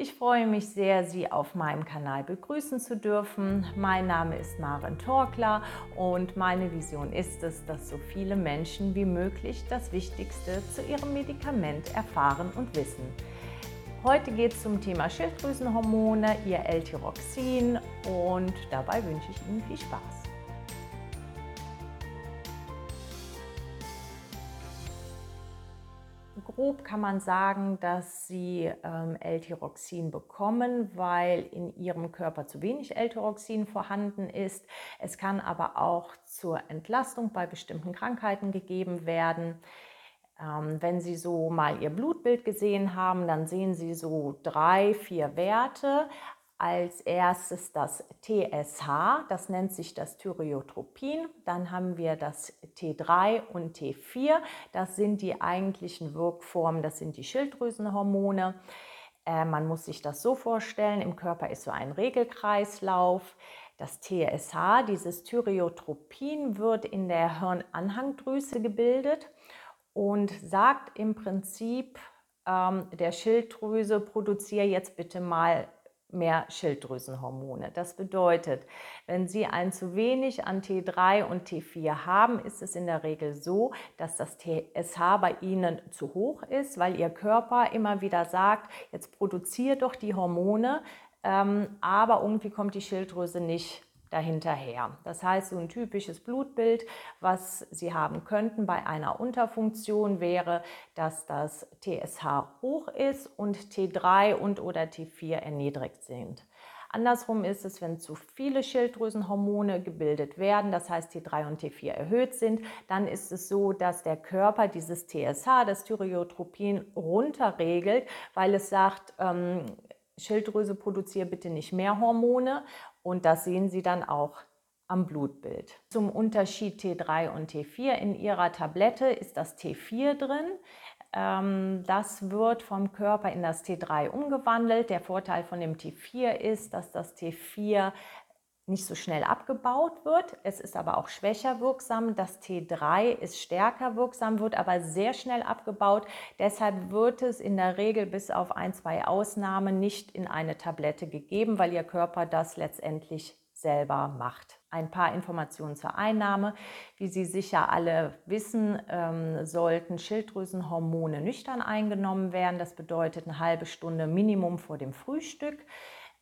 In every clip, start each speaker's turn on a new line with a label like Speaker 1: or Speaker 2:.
Speaker 1: Ich freue mich sehr, Sie auf meinem Kanal begrüßen zu dürfen. Mein Name ist Maren Torkler und meine Vision ist es, dass so viele Menschen wie möglich das Wichtigste zu ihrem Medikament erfahren und wissen. Heute geht es zum Thema Schilddrüsenhormone, ihr L-Tyroxin und dabei wünsche ich Ihnen viel Spaß. Grob kann man sagen, dass sie ähm, L-Tyroxin bekommen, weil in ihrem Körper zu wenig L-Tyroxin vorhanden ist. Es kann aber auch zur Entlastung bei bestimmten Krankheiten gegeben werden. Ähm, wenn Sie so mal Ihr Blutbild gesehen haben, dann sehen Sie so drei, vier Werte als erstes das TSH, das nennt sich das Thyreotropin. Dann haben wir das T3 und T4, das sind die eigentlichen Wirkformen, das sind die Schilddrüsenhormone. Äh, man muss sich das so vorstellen, im Körper ist so ein Regelkreislauf. Das TSH, dieses Thyreotropin, wird in der Hirnanhangdrüse gebildet und sagt im Prinzip ähm, der Schilddrüse, produziere jetzt bitte mal mehr Schilddrüsenhormone. Das bedeutet, wenn Sie ein zu wenig an T3 und T4 haben, ist es in der Regel so, dass das TSH bei Ihnen zu hoch ist, weil Ihr Körper immer wieder sagt, jetzt produziere doch die Hormone, ähm, aber irgendwie kommt die Schilddrüse nicht dahinterher. Das heißt, so ein typisches Blutbild, was Sie haben könnten bei einer Unterfunktion wäre, dass das TSH hoch ist und T3 und oder T4 erniedrigt sind. Andersrum ist es, wenn zu viele Schilddrüsenhormone gebildet werden, das heißt T3 und T4 erhöht sind, dann ist es so, dass der Körper dieses TSH, das Thyreotropin, runterregelt, weil es sagt, ähm, Schilddrüse produziere bitte nicht mehr Hormone und das sehen Sie dann auch am Blutbild. Zum Unterschied T3 und T4 in Ihrer Tablette ist das T4 drin. Ähm, das wird vom Körper in das T3 umgewandelt. Der Vorteil von dem T4 ist, dass das T4 nicht so schnell abgebaut wird. Es ist aber auch schwächer wirksam. Das T3 ist stärker wirksam, wird aber sehr schnell abgebaut. Deshalb wird es in der Regel bis auf ein, zwei Ausnahmen nicht in eine Tablette gegeben, weil Ihr Körper das letztendlich selber macht. Ein paar Informationen zur Einnahme. Wie Sie sicher alle wissen, ähm, sollten Schilddrüsenhormone nüchtern eingenommen werden. Das bedeutet eine halbe Stunde Minimum vor dem Frühstück.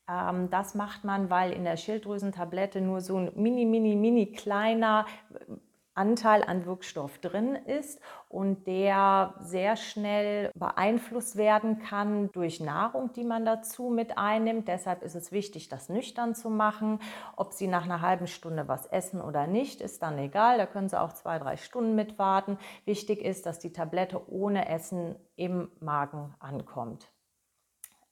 Speaker 1: Ähm, das macht man, weil in der Schilddrüsentablette nur so ein mini, mini, mini kleiner äh, Anteil an Wirkstoff drin ist und der sehr schnell beeinflusst werden kann durch Nahrung, die man dazu mit einnimmt. Deshalb ist es wichtig, das nüchtern zu machen. Ob Sie nach einer halben Stunde was essen oder nicht, ist dann egal. Da können Sie auch zwei, drei Stunden mit warten. Wichtig ist, dass die Tablette ohne Essen im Magen ankommt.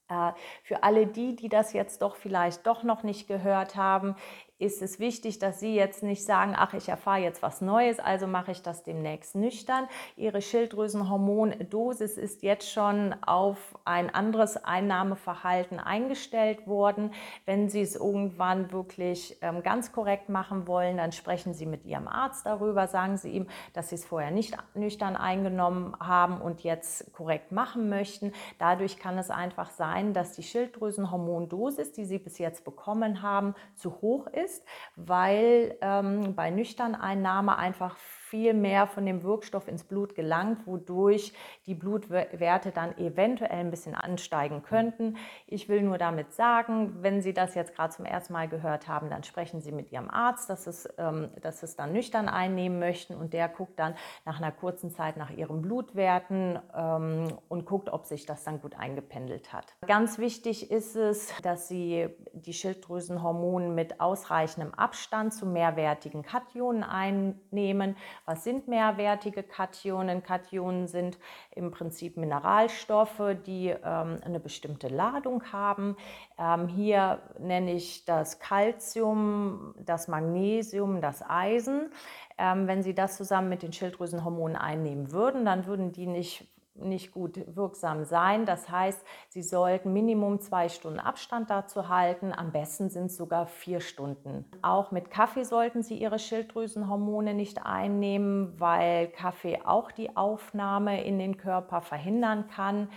Speaker 1: Äh, für alle die, die das jetzt doch vielleicht doch noch nicht gehört haben, ist es wichtig, dass Sie jetzt nicht sagen, ach, ich erfahre jetzt was Neues, also mache ich das demnächst nüchtern. Ihre Schilddrüsenhormondosis ist jetzt schon auf ein anderes Einnahmeverhalten eingestellt worden. Wenn Sie es irgendwann wirklich ähm, ganz korrekt machen wollen, dann sprechen Sie mit Ihrem Arzt darüber, sagen Sie ihm, dass Sie es vorher nicht nüchtern eingenommen haben und jetzt korrekt machen möchten. Dadurch kann es einfach sein, dass die Schilddrüsenhormondosis, die Sie bis jetzt bekommen haben, zu hoch ist ist, weil ähm, bei Nüchterneinnahme einfach viel mehr von dem Wirkstoff ins Blut gelangt, wodurch die Blutwerte dann eventuell ein bisschen ansteigen könnten. Ich will nur damit sagen, wenn Sie das jetzt gerade zum ersten Mal gehört haben, dann sprechen Sie mit Ihrem Arzt, dass es, ähm, dass es dann nüchtern einnehmen möchten und der guckt dann nach einer kurzen Zeit nach Ihren Blutwerten ähm, und guckt, ob sich das dann gut eingependelt hat. Ganz wichtig ist es, dass Sie die Schilddrüsenhormone mit ausreichendem Abstand zu mehrwertigen Kationen einnehmen, was sind mehrwertige Kationen? Kationen sind im Prinzip Mineralstoffe, die ähm, eine bestimmte Ladung haben. Ähm, hier nenne ich das Calcium, das Magnesium, das Eisen. Ähm, wenn Sie das zusammen mit den Schilddrüsenhormonen einnehmen würden, dann würden die nicht nicht gut wirksam sein. Das heißt, Sie sollten Minimum zwei Stunden Abstand dazu halten. Am besten sind es sogar vier Stunden. Auch mit Kaffee sollten Sie Ihre Schilddrüsenhormone nicht einnehmen, weil Kaffee auch die Aufnahme in den Körper verhindern kann.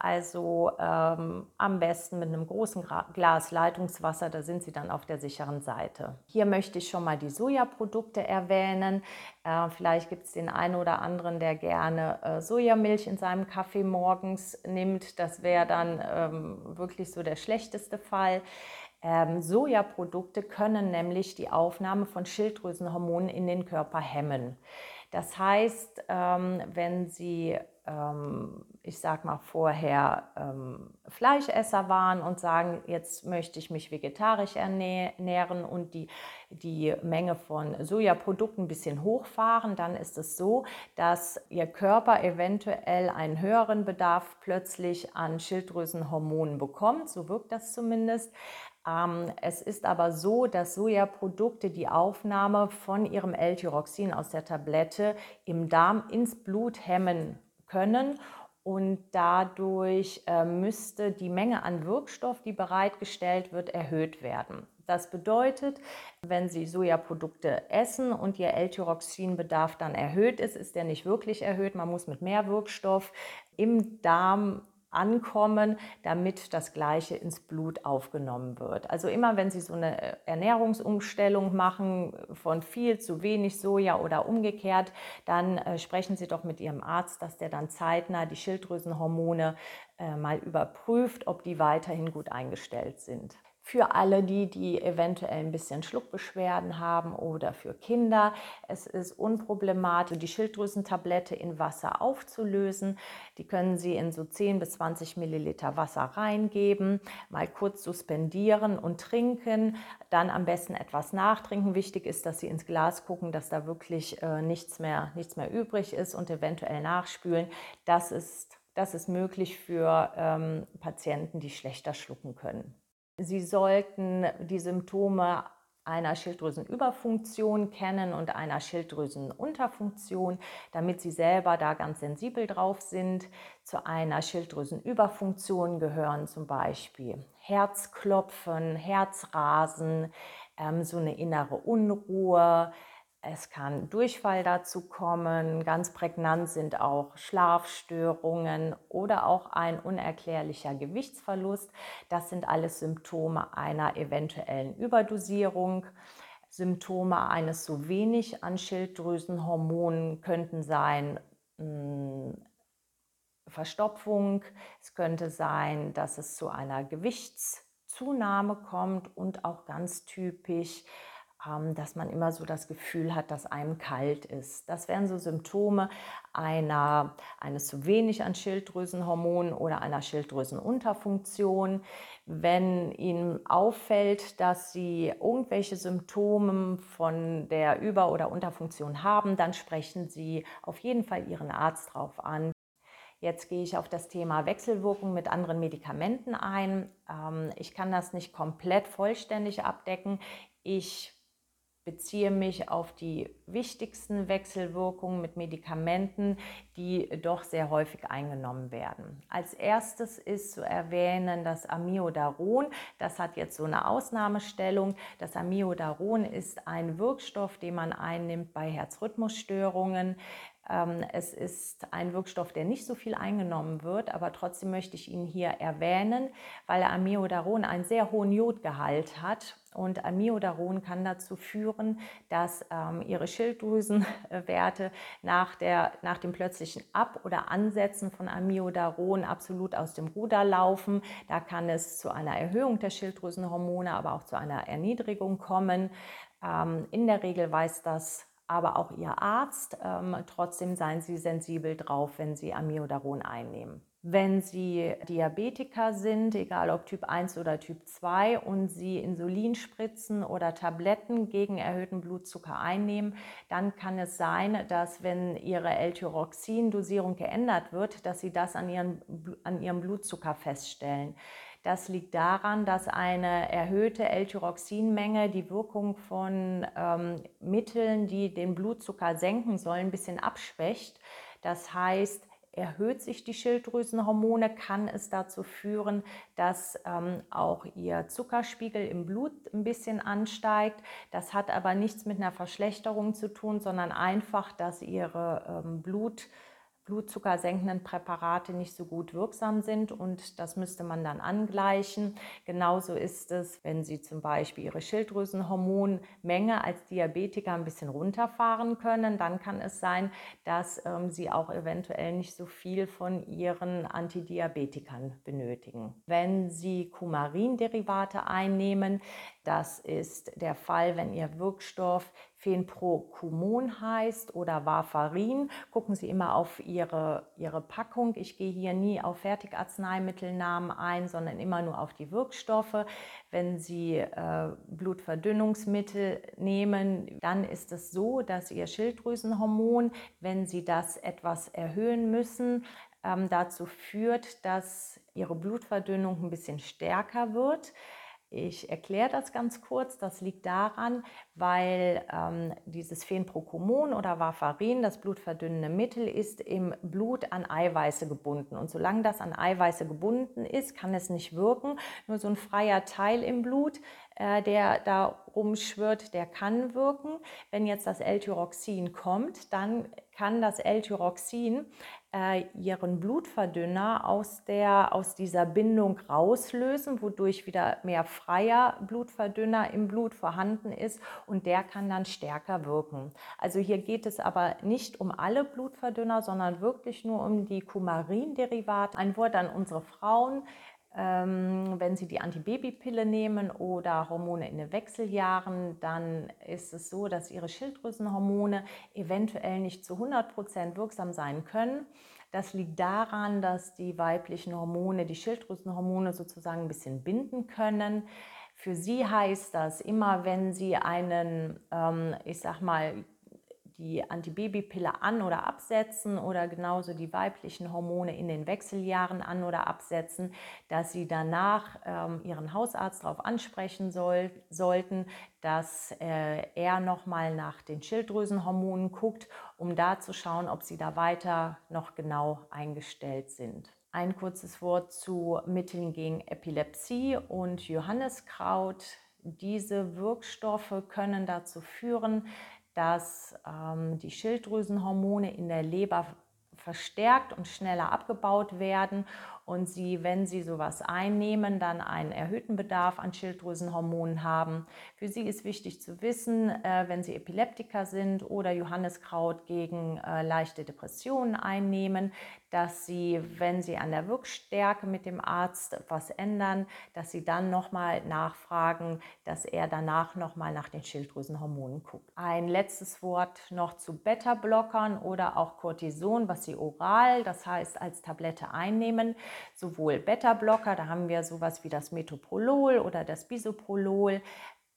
Speaker 1: Also ähm, am besten mit einem großen Glas Leitungswasser, da sind Sie dann auf der sicheren Seite. Hier möchte ich schon mal die Sojaprodukte erwähnen. Äh, vielleicht gibt es den einen oder anderen, der gerne äh, Sojamilch in seinem Kaffee morgens nimmt. Das wäre dann ähm, wirklich so der schlechteste Fall. Ähm, Sojaprodukte können nämlich die Aufnahme von Schilddrüsenhormonen in den Körper hemmen. Das heißt, ähm, wenn Sie, ähm, ich sag mal, vorher ähm, Fleischesser waren und sagen, jetzt möchte ich mich vegetarisch ernähren und die, die Menge von Sojaprodukten ein bisschen hochfahren, dann ist es so, dass Ihr Körper eventuell einen höheren Bedarf plötzlich an Schilddrüsenhormonen bekommt. So wirkt das zumindest. Ähm, es ist aber so, dass Sojaprodukte die Aufnahme von ihrem L-Tyroxin aus der Tablette im Darm ins Blut hemmen können und dadurch äh, müsste die Menge an Wirkstoff, die bereitgestellt wird, erhöht werden. Das bedeutet, wenn Sie Sojaprodukte essen und Ihr L-Tyroxinbedarf dann erhöht ist, ist der nicht wirklich erhöht. Man muss mit mehr Wirkstoff im Darm ankommen, damit das Gleiche ins Blut aufgenommen wird. Also immer, wenn Sie so eine äh, Ernährungsumstellung machen von viel zu wenig Soja oder umgekehrt, dann äh, sprechen Sie doch mit Ihrem Arzt, dass der dann zeitnah die Schilddrüsenhormone äh, mal überprüft, ob die weiterhin gut eingestellt sind für alle die, die eventuell ein bisschen Schluckbeschwerden haben oder für Kinder. Es ist unproblematisch, die Schilddrüsentablette in Wasser aufzulösen. Die können Sie in so 10 bis 20 Milliliter Wasser reingeben, mal kurz suspendieren und trinken. Dann am besten etwas nachtrinken. Wichtig ist, dass Sie ins Glas gucken, dass da wirklich äh, nichts, mehr, nichts mehr übrig ist und eventuell nachspülen. Das ist, das ist möglich für ähm, Patienten, die schlechter schlucken können. Sie sollten die Symptome einer Schilddrüsenüberfunktion kennen und einer Schilddrüsenunterfunktion, damit Sie selber da ganz sensibel drauf sind. Zu einer Schilddrüsenüberfunktion gehören zum Beispiel Herzklopfen, Herzrasen, ähm, so eine innere Unruhe, es kann Durchfall dazu kommen, ganz prägnant sind auch Schlafstörungen oder auch ein unerklärlicher Gewichtsverlust. Das sind alles Symptome einer eventuellen Überdosierung. Symptome eines zu wenig an Schilddrüsenhormonen könnten sein mh, hm, Verstopfung, es könnte sein, dass es zu einer Gewichtszunahme kommt und auch ganz typisch dass man immer so das Gefühl hat, dass einem kalt ist. Das wären so Symptome einer, eines zu wenig an Schilddrüsenhormonen oder einer Schilddrüsenunterfunktion. Wenn Ihnen auffällt, dass Sie irgendwelche Symptome von der Über- oder Unterfunktion haben, dann sprechen Sie auf jeden Fall Ihren Arzt darauf an. Jetzt gehe ich auf das Thema Wechselwirkung mit anderen Medikamenten ein. Ähm, ich kann das nicht komplett vollständig abdecken. Ich beziehe mich auf die wichtigsten Wechselwirkungen mit Medikamenten, die doch sehr häufig eingenommen werden. Als erstes ist zu erwähnen das Amiodaron. Das hat jetzt so eine Ausnahmestellung. Das Amiodaron ist ein Wirkstoff, den man einnimmt bei Herzrhythmusstörungen. Ähm, es ist ein Wirkstoff, der nicht so viel eingenommen wird, aber trotzdem möchte ich ihn hier erwähnen, weil Amiodaron einen sehr hohen Jodgehalt hat und Amiodaron kann dazu führen, dass ähm, ihre Schilddrüsenwerte nach, der, nach dem plötzlichen Ab- oder Ansetzen von Amiodaron absolut aus dem Ruder laufen. Da kann es zu einer Erhöhung der Schilddrüsenhormone, aber auch zu einer Erniedrigung kommen. Ähm, in der Regel weiß das aber auch Ihr Arzt. Ähm, trotzdem seien Sie sensibel drauf, wenn Sie Amiodaron einnehmen. Wenn Sie Diabetiker sind, egal ob Typ 1 oder Typ 2, und Sie Insulinspritzen oder Tabletten gegen erhöhten Blutzucker einnehmen, dann kann es sein, dass wenn Ihre L-Tyroxin-Dosierung geändert wird, dass Sie das an, ihren, an Ihrem Blutzucker feststellen. Das liegt daran, dass eine erhöhte L-Tyroxinmenge die Wirkung von ähm, Mitteln, die den Blutzucker senken sollen, ein bisschen abschwächt. Das heißt, erhöht sich die Schilddrüsenhormone, kann es dazu führen, dass ähm, auch ihr Zuckerspiegel im Blut ein bisschen ansteigt. Das hat aber nichts mit einer Verschlechterung zu tun, sondern einfach, dass ihre ähm, Blut blutzuckersenkenden Präparate nicht so gut wirksam sind und das müsste man dann angleichen. Genauso ist es, wenn Sie zum Beispiel Ihre Schilddrüsenhormonmenge als Diabetiker ein bisschen runterfahren können, dann kann es sein, dass ähm, Sie auch eventuell nicht so viel von Ihren Antidiabetikern benötigen. Wenn Sie Kumarin-Derivate einnehmen, das ist der Fall, wenn Ihr Wirkstoff Fenprocumon heißt oder Warfarin. Gucken Sie immer auf Ihre, Ihre Packung. Ich gehe hier nie auf Fertigarzneimittelnamen ein, sondern immer nur auf die Wirkstoffe. Wenn Sie äh, Blutverdünnungsmittel nehmen, dann ist es so, dass Ihr Schilddrüsenhormon, wenn Sie das etwas erhöhen müssen, ähm, dazu führt, dass Ihre Blutverdünnung ein bisschen stärker wird. Ich erkläre das ganz kurz. Das liegt daran, weil ähm, dieses Phenprocumon oder Warfarin, das blutverdünnende Mittel, ist im Blut an Eiweiße gebunden. Und solange das an Eiweiße gebunden ist, kann es nicht wirken. Nur so ein freier Teil im Blut, äh, der da rumschwirrt, der kann wirken. Wenn jetzt das L-Tyroxin kommt, dann kann das L-Tyroxin äh, ihren Blutverdünner aus, der, aus dieser Bindung rauslösen, wodurch wieder mehr freier Blutverdünner im Blut vorhanden ist und der kann dann stärker wirken. Also hier geht es aber nicht um alle Blutverdünner, sondern wirklich nur um die Kumarin-Derivate. Ein Wort an unsere Frauen. Ähm, wenn Sie die Antibabypille nehmen oder Hormone in den Wechseljahren, dann ist es so, dass Ihre Schilddrüsenhormone eventuell nicht zu 100 Prozent wirksam sein können. Das liegt daran, dass die weiblichen Hormone die Schilddrüsenhormone sozusagen ein bisschen binden können. Für sie heißt das immer, wenn sie einen, ähm, ich sag mal, die Antibabypille an oder absetzen oder genauso die weiblichen Hormone in den Wechseljahren an oder absetzen, dass sie danach ähm, ihren Hausarzt darauf ansprechen soll, sollten, dass äh, er nochmal nach den Schilddrüsenhormonen guckt, um da zu schauen, ob sie da weiter noch genau eingestellt sind. Ein kurzes Wort zu Mitteln gegen Epilepsie und Johanneskraut. Diese Wirkstoffe können dazu führen, dass ähm, die Schilddrüsenhormone in der Leber verstärkt und schneller abgebaut werden und sie, wenn sie sowas einnehmen, dann einen erhöhten Bedarf an Schilddrüsenhormonen haben. Für sie ist wichtig zu wissen, äh, wenn sie Epileptiker sind oder Johanniskraut gegen äh, leichte Depressionen einnehmen, dass sie, wenn sie an der Wirkstärke mit dem Arzt was ändern, dass sie dann nochmal nachfragen, dass er danach nochmal nach den Schilddrüsenhormonen guckt. Ein letztes Wort noch zu Beta-Blockern oder auch Cortison, was sie oral, das heißt als Tablette einnehmen sowohl Beta-Blocker, da haben wir sowas wie das Metoprolol oder das Bisoprolol,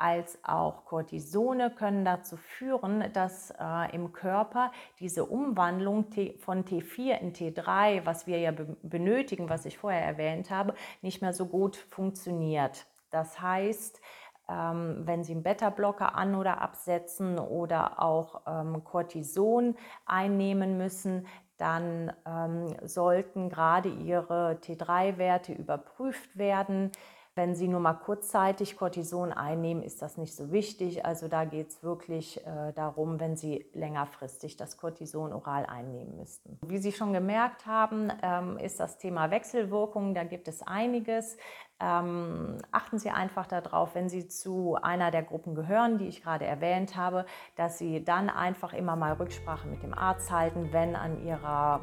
Speaker 1: als auch Cortisone können dazu führen, dass äh, im Körper diese Umwandlung von T4 in T3, was wir ja benötigen, was ich vorher erwähnt habe, nicht mehr so gut funktioniert. Das heißt, ähm, wenn Sie einen Beta-Blocker an- oder absetzen oder auch ähm, Cortison einnehmen müssen, dann ähm, sollten gerade Ihre T3-Werte überprüft werden. Wenn Sie nur mal kurzzeitig Cortison einnehmen, ist das nicht so wichtig. Also da geht es wirklich äh, darum, wenn Sie längerfristig das Cortison oral einnehmen müssten. Wie Sie schon gemerkt haben, ähm, ist das Thema Wechselwirkung, da gibt es einiges. Ähm, achten Sie einfach darauf, wenn Sie zu einer der Gruppen gehören, die ich gerade erwähnt habe, dass Sie dann einfach immer mal Rücksprache mit dem Arzt halten, wenn an Ihrer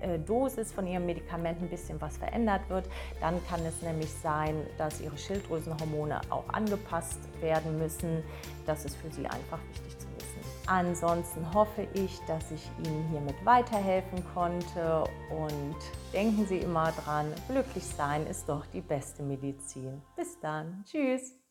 Speaker 1: äh, Dosis von Ihrem Medikament ein bisschen was verändert wird. Dann kann es nämlich sein, dass Ihre Schilddrüsenhormone auch angepasst werden müssen. Das ist für Sie einfach wichtig. Ansonsten hoffe ich, dass ich Ihnen hiermit weiterhelfen konnte und denken Sie immer dran, glücklich sein ist doch die beste Medizin. Bis dann. Tschüss.